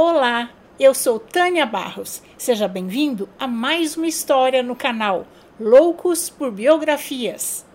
Olá, eu sou Tânia Barros. Seja bem-vindo a mais uma história no canal Loucos por Biografias.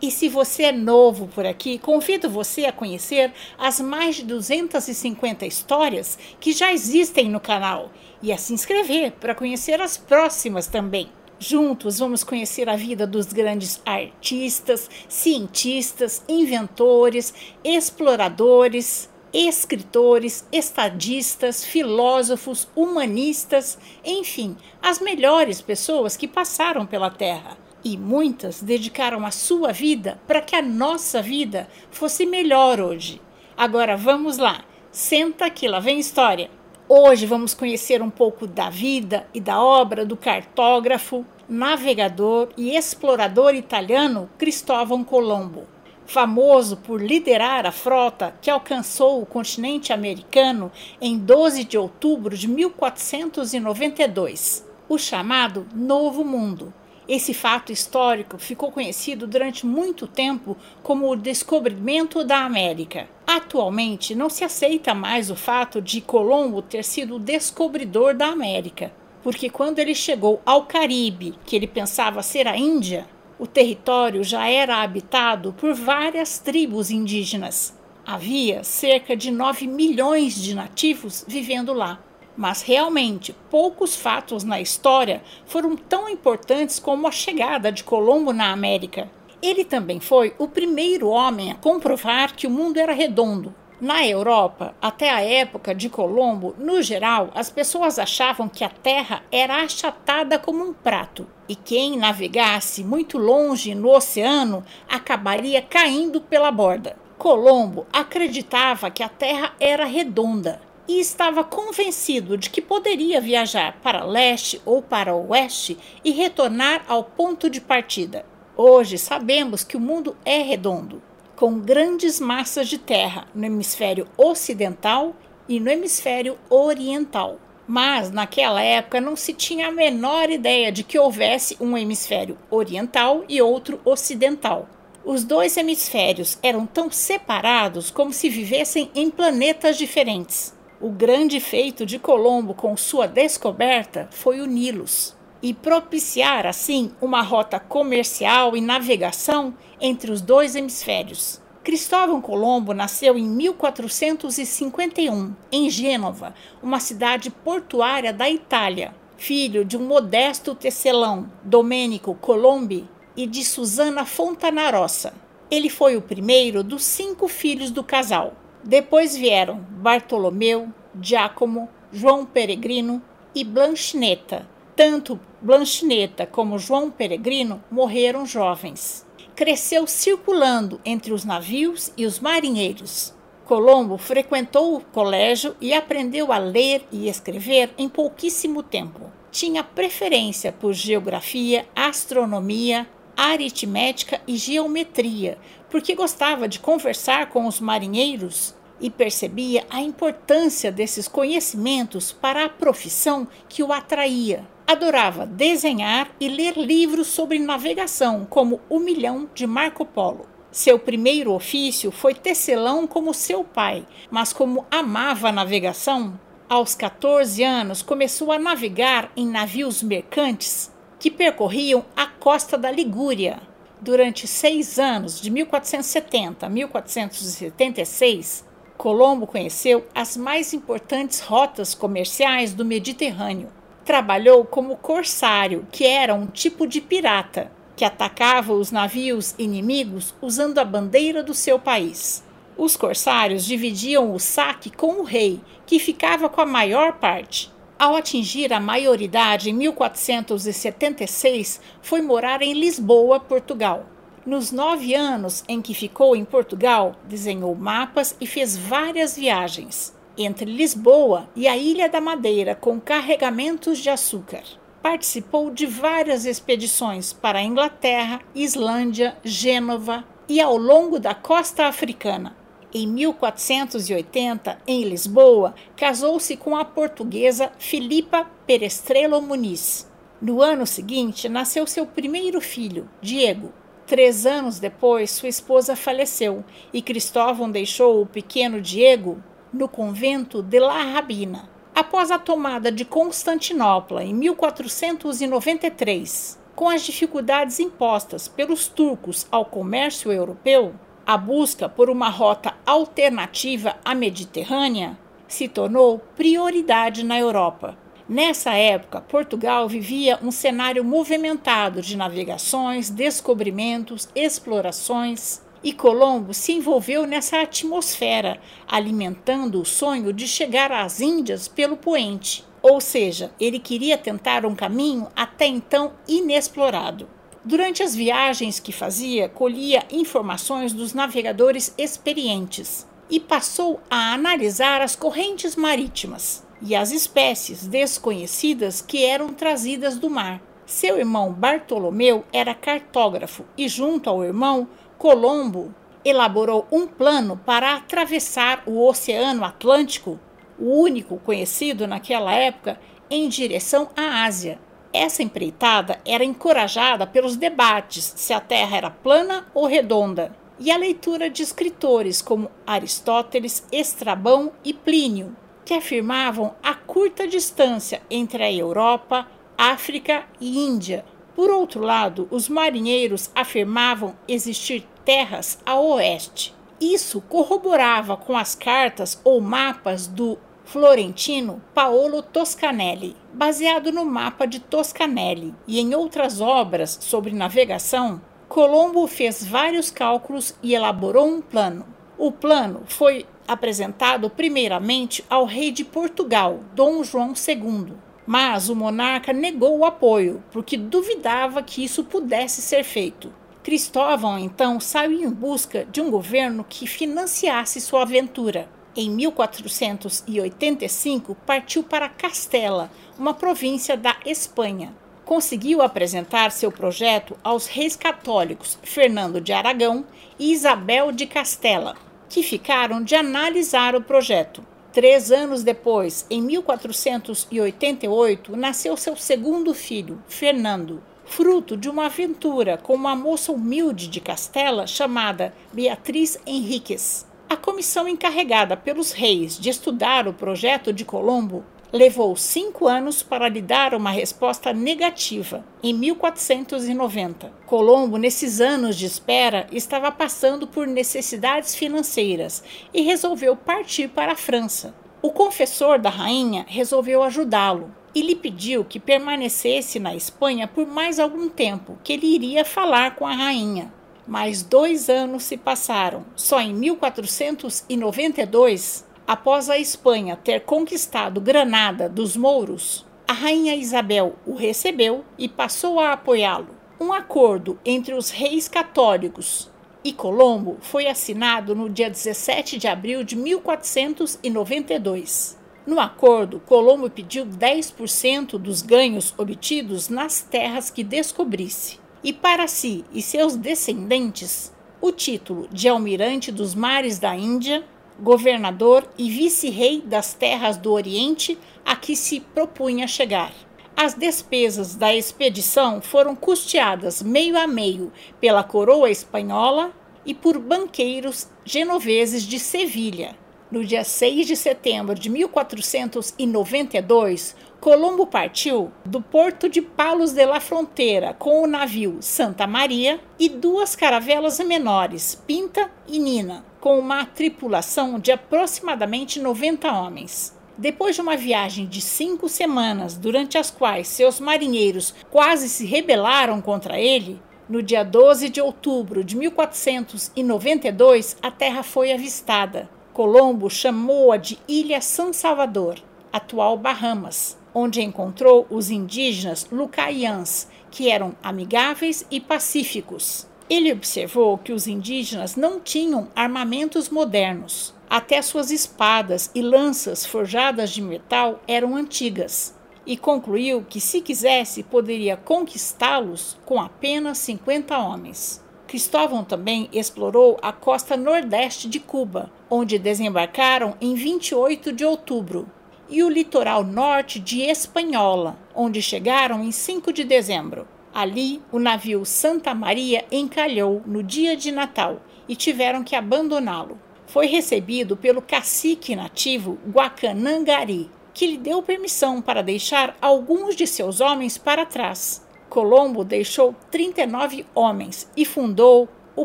E se você é novo por aqui, convido você a conhecer as mais de 250 histórias que já existem no canal e a se inscrever para conhecer as próximas também. Juntos vamos conhecer a vida dos grandes artistas, cientistas, inventores, exploradores, escritores, estadistas, filósofos, humanistas, enfim, as melhores pessoas que passaram pela Terra. E muitas dedicaram a sua vida para que a nossa vida fosse melhor hoje. Agora vamos lá, senta que lá vem história. Hoje vamos conhecer um pouco da vida e da obra do cartógrafo, navegador e explorador italiano Cristóvão Colombo. Famoso por liderar a frota que alcançou o continente americano em 12 de outubro de 1492, o chamado Novo Mundo. Esse fato histórico ficou conhecido durante muito tempo como o descobrimento da América. Atualmente, não se aceita mais o fato de Colombo ter sido o descobridor da América porque quando ele chegou ao Caribe, que ele pensava ser a Índia, o território já era habitado por várias tribos indígenas. Havia cerca de 9 milhões de nativos vivendo lá. Mas realmente, poucos fatos na história foram tão importantes como a chegada de Colombo na América. Ele também foi o primeiro homem a comprovar que o mundo era redondo, na Europa, até a época de Colombo, no geral, as pessoas achavam que a Terra era achatada como um prato e quem navegasse muito longe no oceano acabaria caindo pela borda. Colombo acreditava que a Terra era redonda e estava convencido de que poderia viajar para leste ou para oeste e retornar ao ponto de partida. Hoje sabemos que o mundo é redondo com grandes massas de terra no hemisfério ocidental e no hemisfério oriental. Mas naquela época não se tinha a menor ideia de que houvesse um hemisfério oriental e outro ocidental. Os dois hemisférios eram tão separados como se vivessem em planetas diferentes. O grande feito de Colombo com sua descoberta foi o Nilus e propiciar, assim, uma rota comercial e navegação entre os dois hemisférios. Cristóvão Colombo nasceu em 1451, em Gênova, uma cidade portuária da Itália, filho de um modesto tecelão, Domênico Colombi, e de Susana Fontanarossa. Ele foi o primeiro dos cinco filhos do casal. Depois vieram Bartolomeu, Giacomo, João Peregrino e Blanchineta, tanto Blanchineta como João Peregrino morreram jovens. Cresceu circulando entre os navios e os marinheiros. Colombo frequentou o colégio e aprendeu a ler e escrever em pouquíssimo tempo. Tinha preferência por geografia, astronomia, aritmética e geometria, porque gostava de conversar com os marinheiros e percebia a importância desses conhecimentos para a profissão que o atraía. Adorava desenhar e ler livros sobre navegação, como O Milhão de Marco Polo. Seu primeiro ofício foi tecelão como seu pai, mas como amava navegação, aos 14 anos começou a navegar em navios mercantes que percorriam a costa da Ligúria. Durante seis anos, de 1470 a 1476, Colombo conheceu as mais importantes rotas comerciais do Mediterrâneo trabalhou como corsário, que era um tipo de pirata que atacava os navios inimigos usando a bandeira do seu país. Os corsários dividiam o saque com o rei, que ficava com a maior parte. Ao atingir a maioridade em 1476, foi morar em Lisboa, Portugal. Nos nove anos em que ficou em Portugal, desenhou mapas e fez várias viagens entre Lisboa e a Ilha da Madeira com carregamentos de açúcar. Participou de várias expedições para a Inglaterra, Islândia, Gênova e ao longo da costa africana. Em 1480, em Lisboa, casou-se com a portuguesa Filipa Perestrelo Muniz. No ano seguinte, nasceu seu primeiro filho, Diego. Três anos depois, sua esposa faleceu e Cristóvão deixou o pequeno Diego no convento de La Rabina. Após a tomada de Constantinopla em 1493, com as dificuldades impostas pelos turcos ao comércio europeu, a busca por uma rota alternativa à Mediterrânea se tornou prioridade na Europa. Nessa época, Portugal vivia um cenário movimentado de navegações, descobrimentos, explorações, e Colombo se envolveu nessa atmosfera, alimentando o sonho de chegar às Índias pelo poente. Ou seja, ele queria tentar um caminho até então inexplorado. Durante as viagens que fazia, colhia informações dos navegadores experientes e passou a analisar as correntes marítimas e as espécies desconhecidas que eram trazidas do mar. Seu irmão Bartolomeu era cartógrafo e, junto ao irmão, Colombo elaborou um plano para atravessar o Oceano Atlântico, o único conhecido naquela época, em direção à Ásia. Essa empreitada era encorajada pelos debates se a Terra era plana ou redonda, e a leitura de escritores como Aristóteles, Estrabão e Plínio, que afirmavam a curta distância entre a Europa, África e Índia. Por outro lado, os marinheiros afirmavam existir terras a oeste. Isso corroborava com as cartas ou mapas do florentino Paolo Toscanelli, baseado no mapa de Toscanelli e em outras obras sobre navegação. Colombo fez vários cálculos e elaborou um plano. O plano foi apresentado primeiramente ao rei de Portugal, Dom João II. Mas o monarca negou o apoio, porque duvidava que isso pudesse ser feito. Cristóvão então saiu em busca de um governo que financiasse sua aventura. Em 1485, partiu para Castela, uma província da Espanha. Conseguiu apresentar seu projeto aos reis católicos Fernando de Aragão e Isabel de Castela, que ficaram de analisar o projeto. Três anos depois, em 1488, nasceu seu segundo filho, Fernando, fruto de uma aventura com uma moça humilde de Castela chamada Beatriz Henriques. A comissão encarregada pelos reis de estudar o projeto de Colombo levou cinco anos para lhe dar uma resposta negativa, em 1490. Colombo, nesses anos de espera, estava passando por necessidades financeiras e resolveu partir para a França. O confessor da rainha resolveu ajudá-lo e lhe pediu que permanecesse na Espanha por mais algum tempo, que ele iria falar com a rainha. Mais dois anos se passaram. Só em 1492 Após a Espanha ter conquistado Granada dos mouros, a rainha Isabel o recebeu e passou a apoiá-lo. Um acordo entre os reis católicos e Colombo foi assinado no dia 17 de abril de 1492. No acordo, Colombo pediu 10% dos ganhos obtidos nas terras que descobrisse, e para si e seus descendentes, o título de Almirante dos Mares da Índia governador e vice-rei das terras do Oriente a que se propunha chegar. As despesas da expedição foram custeadas meio a meio pela coroa espanhola e por banqueiros genoveses de Sevilha. No dia 6 de setembro de 1492, Colombo partiu do porto de Palos de la Fronteira com o navio Santa Maria e duas caravelas menores, Pinta e Nina, com uma tripulação de aproximadamente 90 homens. Depois de uma viagem de cinco semanas, durante as quais seus marinheiros quase se rebelaram contra ele, no dia 12 de outubro de 1492, a terra foi avistada. Colombo chamou-a de Ilha San Salvador, atual Bahamas onde encontrou os indígenas Lucaians, que eram amigáveis e pacíficos. Ele observou que os indígenas não tinham armamentos modernos. Até suas espadas e lanças forjadas de metal eram antigas. E concluiu que, se quisesse, poderia conquistá-los com apenas 50 homens. Cristóvão também explorou a costa nordeste de Cuba, onde desembarcaram em 28 de outubro, e o litoral norte de Espanhola, onde chegaram em 5 de dezembro. Ali, o navio Santa Maria encalhou no dia de Natal e tiveram que abandoná-lo. Foi recebido pelo cacique nativo Guacanangari, que lhe deu permissão para deixar alguns de seus homens para trás. Colombo deixou 39 homens e fundou o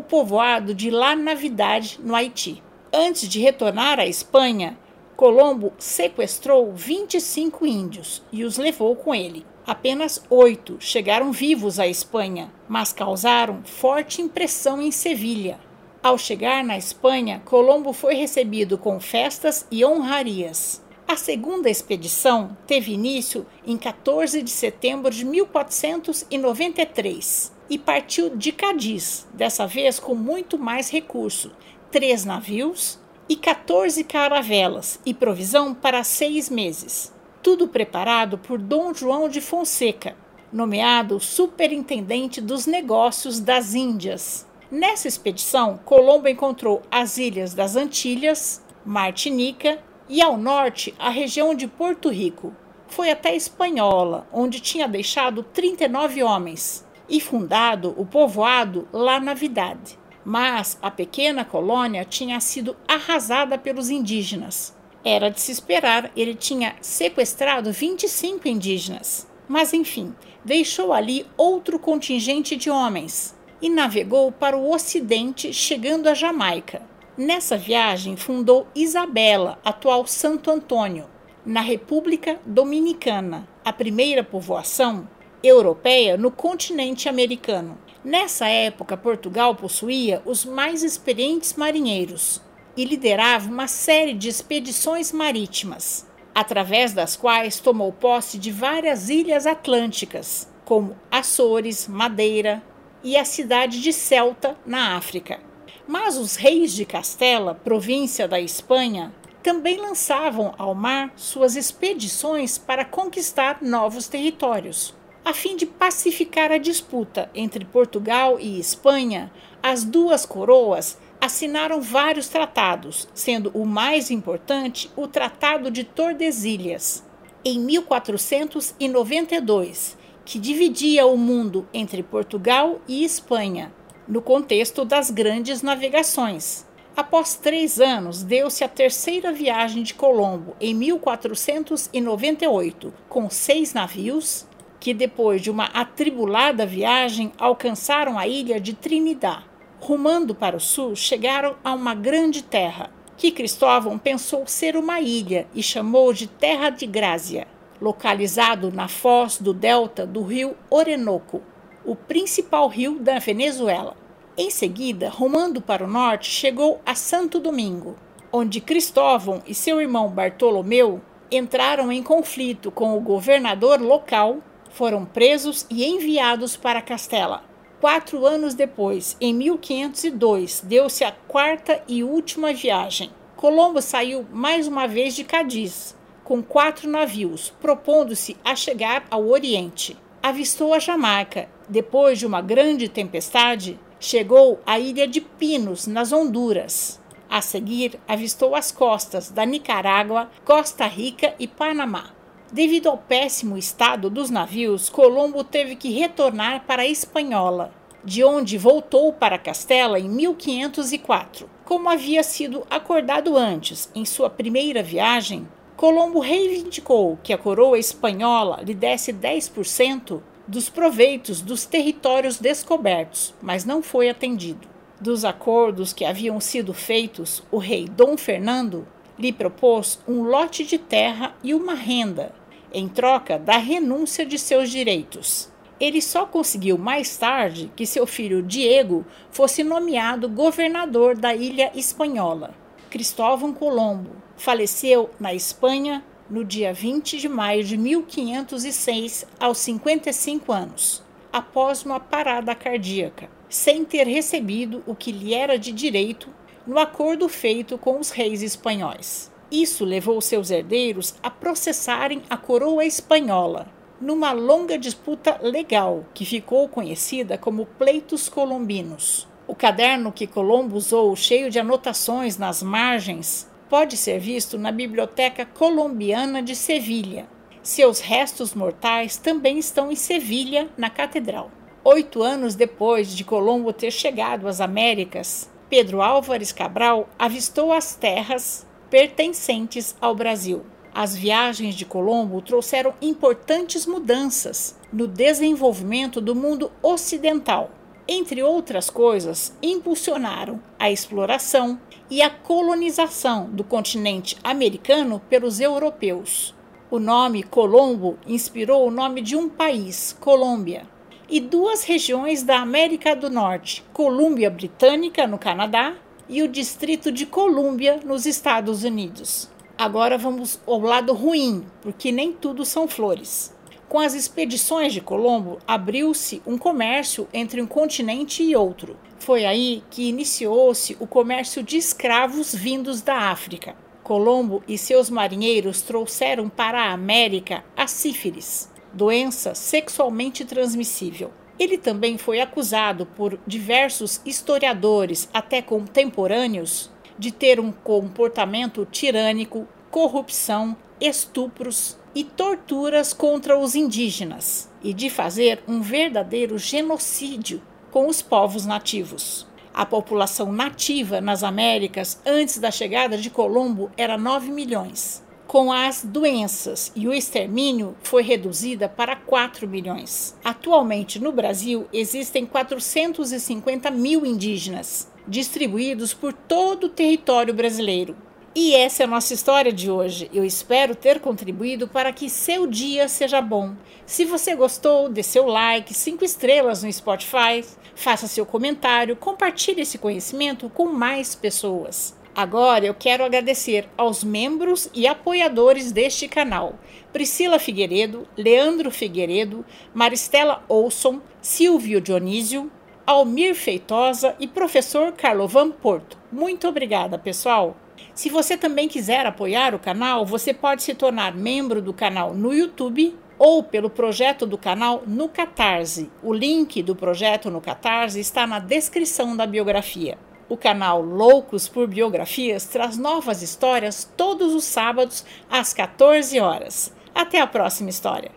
povoado de La Navidade, no Haiti. Antes de retornar à Espanha, Colombo sequestrou 25 índios e os levou com ele. Apenas oito chegaram vivos à Espanha, mas causaram forte impressão em Sevilha. Ao chegar na Espanha, Colombo foi recebido com festas e honrarias. A segunda expedição teve início em 14 de setembro de 1493 e partiu de Cádiz, dessa vez com muito mais recurso: três navios e 14 caravelas e provisão para seis meses tudo preparado por Dom João de Fonseca, nomeado superintendente dos negócios das Índias. Nessa expedição, Colombo encontrou as ilhas das Antilhas, Martinica e ao norte a região de Porto Rico. Foi até Espanhola, onde tinha deixado 39 homens e fundado o povoado La Navidade. Mas a pequena colônia tinha sido arrasada pelos indígenas era de se esperar, ele tinha sequestrado 25 indígenas. Mas enfim, deixou ali outro contingente de homens e navegou para o ocidente, chegando a Jamaica. Nessa viagem, fundou Isabela, atual Santo Antônio, na República Dominicana, a primeira povoação europeia no continente americano. Nessa época, Portugal possuía os mais experientes marinheiros, e liderava uma série de expedições marítimas, através das quais tomou posse de várias ilhas atlânticas, como Açores, Madeira e a cidade de Celta, na África. Mas os reis de Castela, província da Espanha, também lançavam ao mar suas expedições para conquistar novos territórios. A fim de pacificar a disputa entre Portugal e Espanha, as duas coroas assinaram vários tratados, sendo o mais importante o Tratado de Tordesilhas, em 1492, que dividia o mundo entre Portugal e Espanha, no contexto das grandes navegações. Após três anos, deu-se a terceira viagem de Colombo, em 1498, com seis navios, que depois de uma atribulada viagem alcançaram a ilha de Trinidad rumando para o sul, chegaram a uma grande terra, que Cristóvão pensou ser uma ilha e chamou de Terra de Grácia, localizado na foz do delta do rio Orenoco, o principal rio da Venezuela. Em seguida, rumando para o norte, chegou a Santo Domingo, onde Cristóvão e seu irmão Bartolomeu entraram em conflito com o governador local, foram presos e enviados para Castela. Quatro anos depois, em 1502, deu-se a quarta e última viagem. Colombo saiu mais uma vez de Cádiz, com quatro navios, propondo-se a chegar ao Oriente. Avistou a Jamaica. Depois de uma grande tempestade, chegou à ilha de Pinos, nas Honduras. A seguir, avistou as costas da Nicarágua, Costa Rica e Panamá. Devido ao péssimo estado dos navios, Colombo teve que retornar para a Espanhola, de onde voltou para Castela em 1504. Como havia sido acordado antes, em sua primeira viagem, Colombo reivindicou que a coroa espanhola lhe desse 10% dos proveitos dos territórios descobertos, mas não foi atendido. Dos acordos que haviam sido feitos, o rei Dom Fernando lhe propôs um lote de terra e uma renda em troca da renúncia de seus direitos. Ele só conseguiu mais tarde que seu filho Diego fosse nomeado governador da ilha espanhola. Cristóvão Colombo faleceu na Espanha no dia 20 de maio de 1506, aos 55 anos, após uma parada cardíaca, sem ter recebido o que lhe era de direito no acordo feito com os reis espanhóis. Isso levou seus herdeiros a processarem a coroa espanhola, numa longa disputa legal que ficou conhecida como Pleitos Colombinos. O caderno que Colombo usou, cheio de anotações nas margens, pode ser visto na Biblioteca Colombiana de Sevilha. Seus restos mortais também estão em Sevilha, na Catedral. Oito anos depois de Colombo ter chegado às Américas, Pedro Álvares Cabral avistou as terras pertencentes ao Brasil. As viagens de Colombo trouxeram importantes mudanças no desenvolvimento do mundo ocidental. Entre outras coisas, impulsionaram a exploração e a colonização do continente americano pelos europeus. O nome Colombo inspirou o nome de um país, Colômbia, e duas regiões da América do Norte, Colômbia Britânica, no Canadá, e o Distrito de Colômbia, nos Estados Unidos. Agora vamos ao lado ruim, porque nem tudo são flores. Com as expedições de Colombo, abriu-se um comércio entre um continente e outro. Foi aí que iniciou-se o comércio de escravos vindos da África. Colombo e seus marinheiros trouxeram para a América a sífilis, doença sexualmente transmissível. Ele também foi acusado por diversos historiadores, até contemporâneos, de ter um comportamento tirânico, corrupção, estupros e torturas contra os indígenas e de fazer um verdadeiro genocídio com os povos nativos. A população nativa nas Américas antes da chegada de Colombo era 9 milhões com as doenças e o extermínio foi reduzida para 4 milhões. Atualmente no Brasil existem 450 mil indígenas, distribuídos por todo o território brasileiro. E essa é a nossa história de hoje. Eu espero ter contribuído para que seu dia seja bom. Se você gostou, dê seu like, cinco estrelas no Spotify, faça seu comentário, compartilhe esse conhecimento com mais pessoas. Agora eu quero agradecer aos membros e apoiadores deste canal: Priscila Figueiredo, Leandro Figueiredo, Maristela Olson, Silvio Dionísio, Almir Feitosa e professor Carlovan Porto. Muito obrigada, pessoal! Se você também quiser apoiar o canal, você pode se tornar membro do canal no YouTube ou pelo projeto do canal no Catarse. O link do projeto no Catarse está na descrição da biografia. O canal Loucos por Biografias traz novas histórias todos os sábados às 14 horas. Até a próxima história!